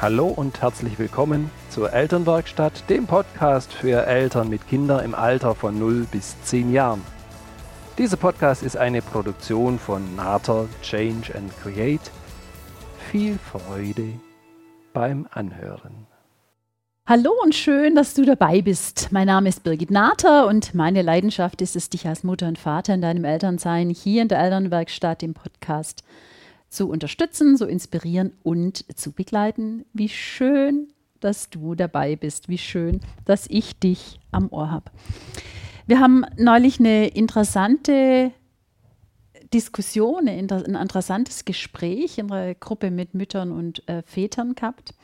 Hallo und herzlich willkommen zur Elternwerkstatt, dem Podcast für Eltern mit Kindern im Alter von 0 bis 10 Jahren. Dieser Podcast ist eine Produktion von Nater Change and Create. Viel Freude beim Anhören. Hallo und schön, dass du dabei bist. Mein Name ist Birgit Nater und meine Leidenschaft ist es, dich als Mutter und Vater in deinem Elternsein hier in der Elternwerkstatt im Podcast zu unterstützen, zu inspirieren und zu begleiten. Wie schön, dass du dabei bist. Wie schön, dass ich dich am Ohr habe. Wir haben neulich eine interessante Diskussion, ein interessantes Gespräch in einer Gruppe mit Müttern und äh, Vätern gehabt.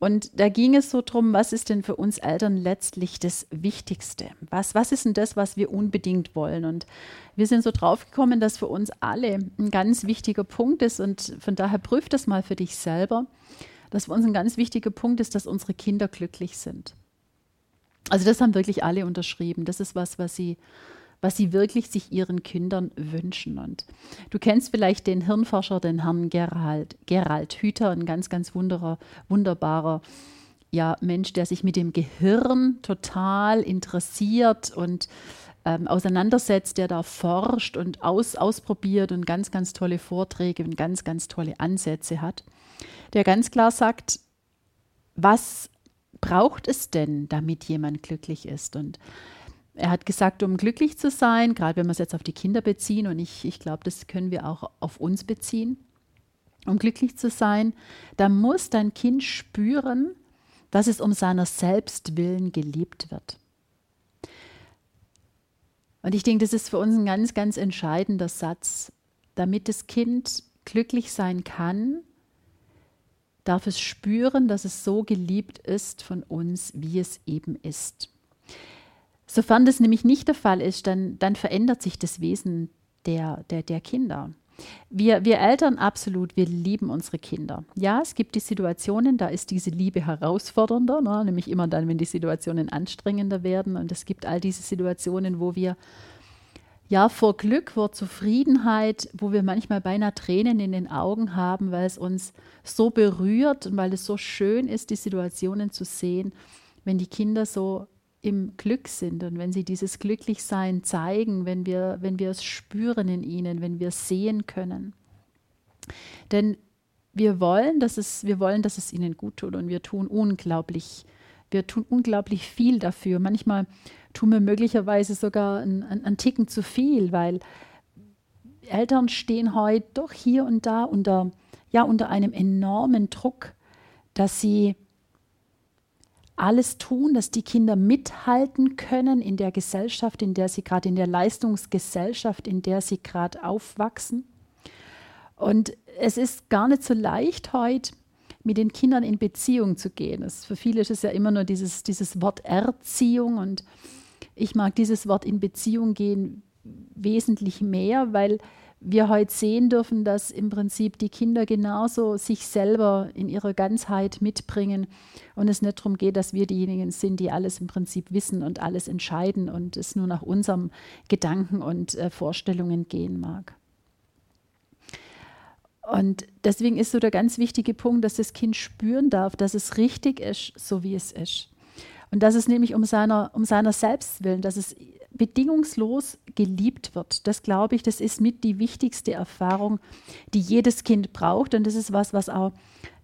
Und da ging es so drum, was ist denn für uns Eltern letztlich das Wichtigste? Was, was ist denn das, was wir unbedingt wollen? Und wir sind so draufgekommen, dass für uns alle ein ganz wichtiger Punkt ist und von daher prüf das mal für dich selber, dass für uns ein ganz wichtiger Punkt ist, dass unsere Kinder glücklich sind. Also das haben wirklich alle unterschrieben. Das ist was, was sie was sie wirklich sich ihren Kindern wünschen. Und du kennst vielleicht den Hirnforscher, den Herrn Gerald, Gerald Hüther, ein ganz, ganz wunderer, wunderbarer ja, Mensch, der sich mit dem Gehirn total interessiert und ähm, auseinandersetzt, der da forscht und aus, ausprobiert und ganz, ganz tolle Vorträge und ganz, ganz tolle Ansätze hat, der ganz klar sagt, was braucht es denn, damit jemand glücklich ist? Und er hat gesagt, um glücklich zu sein, gerade wenn wir es jetzt auf die Kinder beziehen, und ich, ich glaube, das können wir auch auf uns beziehen, um glücklich zu sein, da muss dein Kind spüren, dass es um seiner selbst willen geliebt wird. Und ich denke, das ist für uns ein ganz, ganz entscheidender Satz. Damit das Kind glücklich sein kann, darf es spüren, dass es so geliebt ist von uns, wie es eben ist. Sofern das nämlich nicht der Fall ist, dann, dann verändert sich das Wesen der, der, der Kinder. Wir, wir Eltern absolut, wir lieben unsere Kinder. Ja, es gibt die Situationen, da ist diese Liebe herausfordernder, ne? nämlich immer dann, wenn die Situationen anstrengender werden. Und es gibt all diese Situationen, wo wir ja vor Glück, vor Zufriedenheit, wo wir manchmal beinahe Tränen in den Augen haben, weil es uns so berührt und weil es so schön ist, die Situationen zu sehen, wenn die Kinder so im Glück sind und wenn sie dieses Glücklichsein zeigen, wenn wir, wenn wir es spüren in ihnen, wenn wir es sehen können. Denn wir wollen, dass es, wir wollen, dass es ihnen gut tut und wir tun unglaublich, wir tun unglaublich viel dafür. Manchmal tun wir möglicherweise sogar einen, einen Ticken zu viel, weil Eltern stehen heute doch hier und da unter, ja, unter einem enormen Druck, dass sie alles tun, dass die Kinder mithalten können in der Gesellschaft, in der sie gerade, in der Leistungsgesellschaft, in der sie gerade aufwachsen. Und es ist gar nicht so leicht heute, mit den Kindern in Beziehung zu gehen. Das, für viele ist es ja immer nur dieses, dieses Wort Erziehung und ich mag dieses Wort in Beziehung gehen wesentlich mehr, weil wir heute sehen dürfen, dass im Prinzip die Kinder genauso sich selber in ihrer Ganzheit mitbringen und es nicht darum geht, dass wir diejenigen sind, die alles im Prinzip wissen und alles entscheiden und es nur nach unserem Gedanken und äh, Vorstellungen gehen mag. Und deswegen ist so der ganz wichtige Punkt, dass das Kind spüren darf, dass es richtig ist, so wie es ist. Und dass es nämlich um seiner, um seiner selbst willen, dass es bedingungslos geliebt wird. Das glaube ich, das ist mit die wichtigste Erfahrung, die jedes Kind braucht. Und das ist was, was auch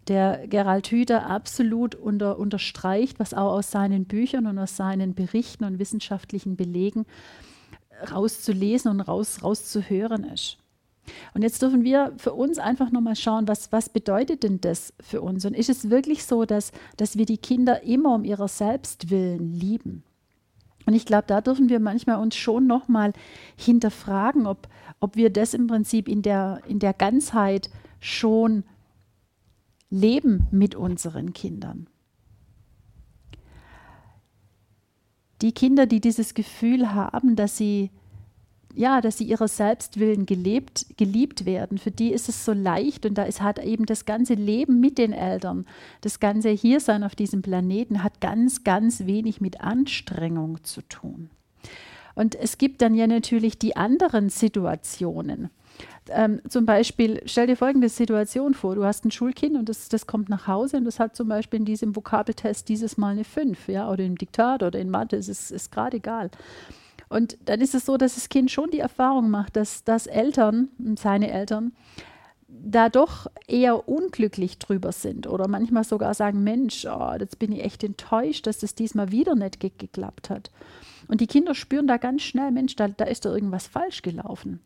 der Gerald Hüther absolut unter, unterstreicht, was auch aus seinen Büchern und aus seinen Berichten und wissenschaftlichen Belegen rauszulesen und raus, rauszuhören ist. Und jetzt dürfen wir für uns einfach nochmal schauen, was, was bedeutet denn das für uns? Und ist es wirklich so, dass, dass wir die Kinder immer um ihrer Selbstwillen lieben? Und ich glaube, da dürfen wir manchmal uns schon nochmal hinterfragen, ob, ob wir das im Prinzip in der, in der Ganzheit schon leben mit unseren Kindern. Die Kinder, die dieses Gefühl haben, dass sie ja, dass sie ihrer Selbstwillen gelebt, geliebt werden. Für die ist es so leicht und da ist, hat eben das ganze Leben mit den Eltern, das ganze Hiersein auf diesem Planeten hat ganz, ganz wenig mit Anstrengung zu tun. Und es gibt dann ja natürlich die anderen Situationen, Ähm, zum Beispiel, stell dir folgende Situation vor: Du hast ein Schulkind und das, das kommt nach Hause und das hat zum Beispiel in diesem Vokabeltest dieses Mal eine 5, ja, oder im Diktat oder in Mathe, es ist, ist gerade egal. Und dann ist es so, dass das Kind schon die Erfahrung macht, dass, dass Eltern, seine Eltern, da doch eher unglücklich drüber sind oder manchmal sogar sagen, Mensch, oh, jetzt bin ich echt enttäuscht, dass das diesmal wieder nicht ge geklappt hat. Und die Kinder spüren da ganz schnell, Mensch, da, da ist da irgendwas falsch gelaufen.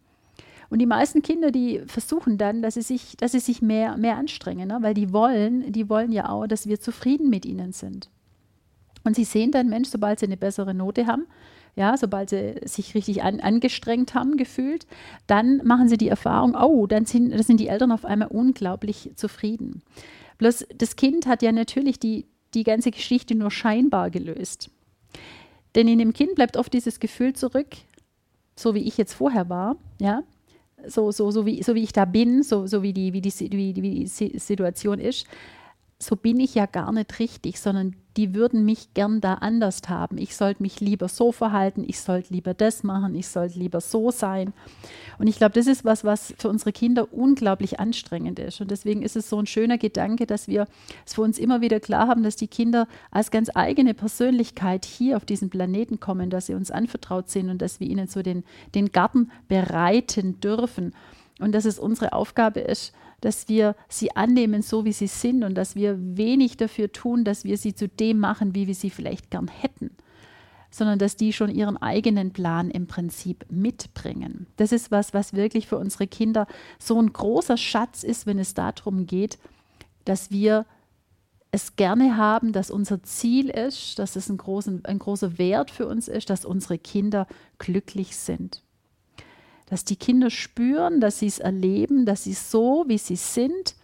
Und die meisten Kinder, die versuchen dann, dass sie sich, dass sie sich mehr, mehr anstrengen, ne? weil die wollen, die wollen ja auch, dass wir zufrieden mit ihnen sind. Und sie sehen dann, Mensch, sobald sie eine bessere Note haben, ja, sobald sie sich richtig an, angestrengt haben, gefühlt, dann machen sie die Erfahrung, oh, dann sind, dann sind die Eltern auf einmal unglaublich zufrieden. Bloß das Kind hat ja natürlich die, die ganze Geschichte nur scheinbar gelöst. Denn in dem Kind bleibt oft dieses Gefühl zurück, so wie ich jetzt vorher war, ja, so, so, so, wie, so wie ich da bin, so, so wie, die, wie, die, wie, die, wie die Situation ist, so bin ich ja gar nicht richtig, sondern die würden mich gern da anders haben. Ich sollte mich lieber so verhalten, ich sollte lieber das machen, ich sollte lieber so sein. Und ich glaube, das ist was, was für unsere Kinder unglaublich anstrengend ist. Und deswegen ist es so ein schöner Gedanke, dass wir es für uns immer wieder klar haben, dass die Kinder als ganz eigene Persönlichkeit hier auf diesen Planeten kommen, dass sie uns anvertraut sind und dass wir ihnen so den, den Garten bereiten dürfen. Und dass es unsere Aufgabe ist, dass wir sie annehmen, so wie sie sind und dass wir wenig dafür tun, dass wir sie zu dem machen, wie wir sie vielleicht gern hätten, sondern dass die schon ihren eigenen Plan im Prinzip mitbringen. Das ist was, was wirklich für unsere Kinder so ein großer Schatz ist, wenn es darum geht, dass wir es gerne haben, dass unser Ziel ist, dass es ein, großen, ein großer Wert für uns ist, dass unsere Kinder glücklich sind dass die Kinder spüren, dass sie es erleben, dass sie so, wie sie sind,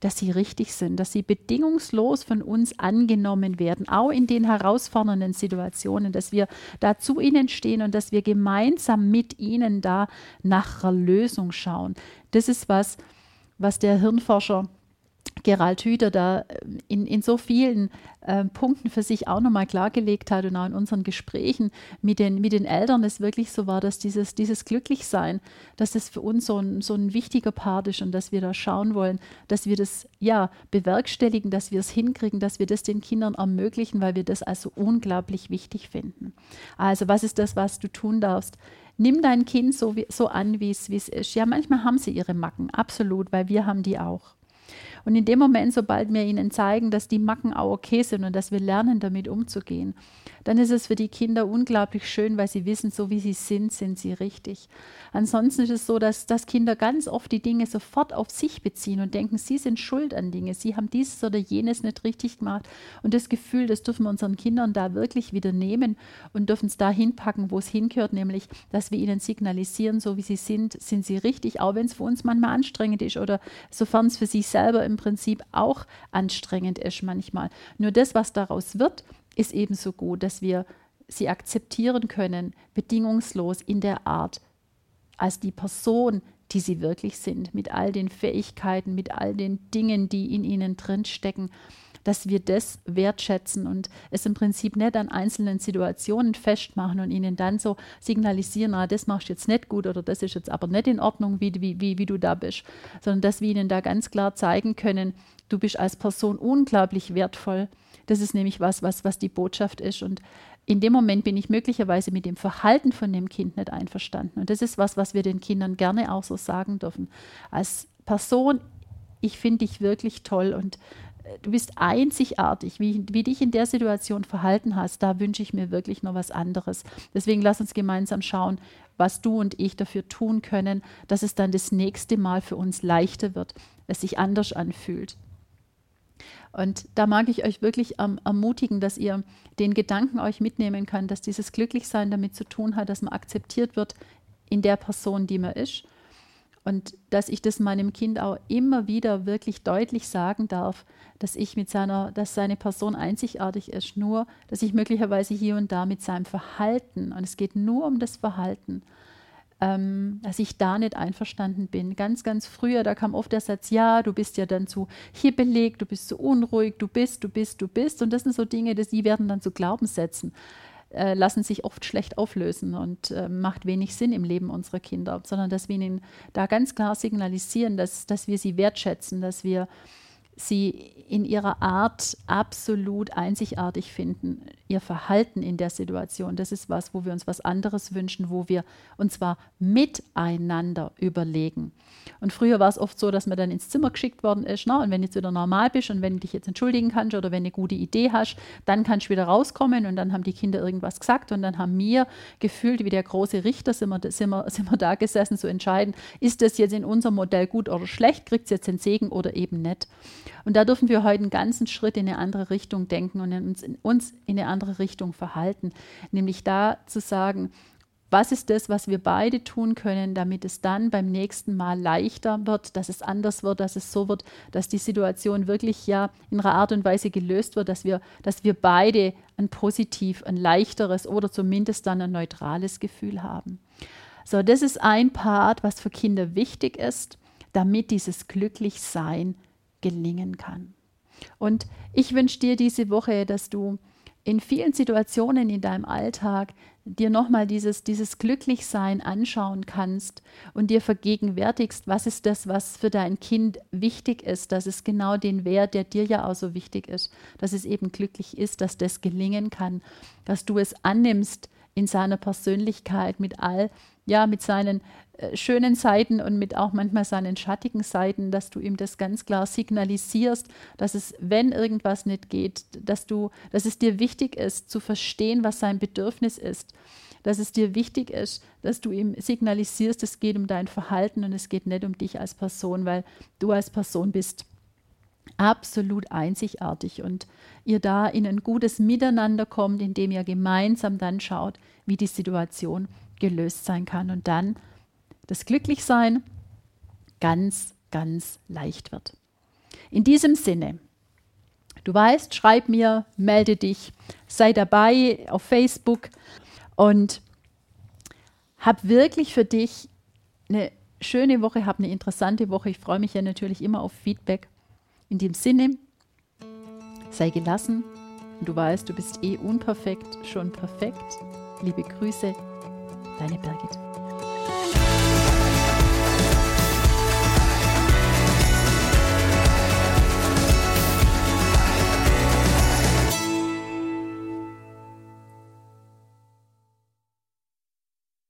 dass sie richtig sind, dass sie bedingungslos von uns angenommen werden, auch in den herausfordernden Situationen, dass wir da zu ihnen stehen und dass wir gemeinsam mit ihnen da nach einer Lösung schauen. Das ist was, was der Hirnforscher Gerald Hüther da äh, in, in so vielen äh, Punkten für sich auch nochmal klargelegt hat und auch in unseren Gesprächen mit den, mit den Eltern es wirklich so war, dass dieses, dieses Glücklichsein, dass das für uns so ein, so ein wichtiger Part ist und dass wir da schauen wollen, dass wir das ja bewerkstelligen, dass wir es hinkriegen, dass wir das den Kindern ermöglichen, weil wir das also unglaublich wichtig finden. Also was ist das, was du tun darfst? Nimm dein Kind so, wie, so an, wie es ist. Ja, manchmal haben sie ihre Macken, absolut, weil wir haben die auch. Und in dem Moment, sobald wir ihnen zeigen, dass die Macken auch okay sind und dass wir lernen, damit umzugehen, dann ist es für die Kinder unglaublich schön, weil sie wissen, so wie sie sind, sind sie richtig. Ansonsten ist es so, dass, dass Kinder ganz oft die Dinge sofort auf sich beziehen und denken, sie sind schuld an Dinge, sie haben dieses oder jenes nicht richtig gemacht. Und das Gefühl, das dürfen wir unseren Kindern da wirklich wieder nehmen und dürfen es da hinpacken, wo es hingehört, nämlich, dass wir ihnen signalisieren, so wie sie sind, sind sie richtig, auch wenn es für uns manchmal anstrengend ist oder sofern es für sie selber im Prinzip auch anstrengend ist manchmal. Nur das, was daraus wird, ist ebenso gut, dass wir sie akzeptieren können, bedingungslos in der Art, als die Person, die sie wirklich sind, mit all den Fähigkeiten, mit all den Dingen, die in ihnen drinstecken, dass wir das wertschätzen und es im Prinzip nicht an einzelnen Situationen festmachen und ihnen dann so signalisieren, ah, das machst du jetzt nicht gut oder das ist jetzt aber nicht in Ordnung, wie, wie, wie, wie du da bist, sondern dass wir ihnen da ganz klar zeigen können, du bist als Person unglaublich wertvoll das ist nämlich was, was, was die Botschaft ist. Und in dem Moment bin ich möglicherweise mit dem Verhalten von dem Kind nicht einverstanden. Und das ist was, was wir den Kindern gerne auch so sagen dürfen. Als Person, ich finde dich wirklich toll und äh, du bist einzigartig, wie, wie dich in der Situation verhalten hast, da wünsche ich mir wirklich noch was anderes. Deswegen lass uns gemeinsam schauen, was du und ich dafür tun können, dass es dann das nächste Mal für uns leichter wird, es sich anders anfühlt. Und da mag ich euch wirklich ähm, ermutigen, dass ihr den Gedanken euch mitnehmen könnt, dass dieses Glücklichsein damit zu tun hat, dass man akzeptiert wird in der Person, die man ist. Und dass ich das meinem Kind auch immer wieder wirklich deutlich sagen darf, dass ich mit seiner, dass seine Person einzigartig ist, nur, dass ich möglicherweise hier und da mit seinem Verhalten, und es geht nur um das Verhalten, ähm, dass ich da nicht einverstanden bin. Ganz, ganz früher, da kam oft der Satz, ja, du bist ja dann zu hibbelig, du bist zu unruhig, du bist, du bist, du bist. Und das sind so Dinge, die werden dann zu Glaubenssätzen. äh, lassen sich oft schlecht auflösen und äh, macht wenig Sinn im Leben unserer Kinder, sondern dass wir ihnen da ganz klar signalisieren, dass, dass wir sie wertschätzen, dass wir sie in ihrer Art absolut einzigartig finden, ihr Verhalten in der Situation. Das ist was, wo wir uns was anderes wünschen, wo wir und zwar miteinander überlegen. Und früher war es oft so, dass man dann ins Zimmer geschickt worden ist. Na, und wenn du jetzt wieder normal bist und wenn du dich jetzt entschuldigen kannst oder wenn du eine gute Idee hast, dann kannst du wieder rauskommen und dann haben die Kinder irgendwas gesagt und dann haben wir gefühlt, wie der große Richter, sind wir, sind wir, sind wir da gesessen zu entscheiden, ist das jetzt in unserem Modell gut oder schlecht, kriegt es jetzt den Segen oder eben nicht. Und da dürfen wir heute einen ganzen Schritt in eine andere Richtung denken und uns in, uns in eine andere Richtung verhalten. Nämlich da zu sagen, was ist das, was wir beide tun können, damit es dann beim nächsten Mal leichter wird, dass es anders wird, dass es so wird, dass die Situation wirklich ja in einer Art und Weise gelöst wird, dass wir, dass wir beide ein positiv, ein leichteres oder zumindest dann ein neutrales Gefühl haben. So, das ist ein Part, was für Kinder wichtig ist, damit dieses Glücklichsein gelingen kann. Und ich wünsche dir diese Woche, dass du in vielen Situationen in deinem Alltag dir nochmal dieses, dieses Glücklichsein anschauen kannst und dir vergegenwärtigst, was ist das, was für dein Kind wichtig ist, dass es genau den Wert, der dir ja auch so wichtig ist, dass es eben glücklich ist, dass das gelingen kann, dass du es annimmst in seiner Persönlichkeit mit all, ja, mit seinen schönen Seiten und mit auch manchmal seinen schattigen Seiten, dass du ihm das ganz klar signalisierst, dass es, wenn irgendwas nicht geht, dass du, dass es dir wichtig ist, zu verstehen, was sein Bedürfnis ist, dass es dir wichtig ist, dass du ihm signalisierst, es geht um dein Verhalten und es geht nicht um dich als Person, weil du als Person bist absolut einzigartig und ihr da in ein gutes Miteinander kommt, indem ihr gemeinsam dann schaut, wie die Situation gelöst sein kann. Und dann das Glücklichsein ganz, ganz leicht wird. In diesem Sinne, du weißt, schreib mir, melde dich, sei dabei auf Facebook und hab wirklich für dich eine schöne Woche, hab eine interessante Woche. Ich freue mich ja natürlich immer auf Feedback. In dem Sinne, sei gelassen. Du weißt, du bist eh unperfekt, schon perfekt. Liebe Grüße, deine Birgit.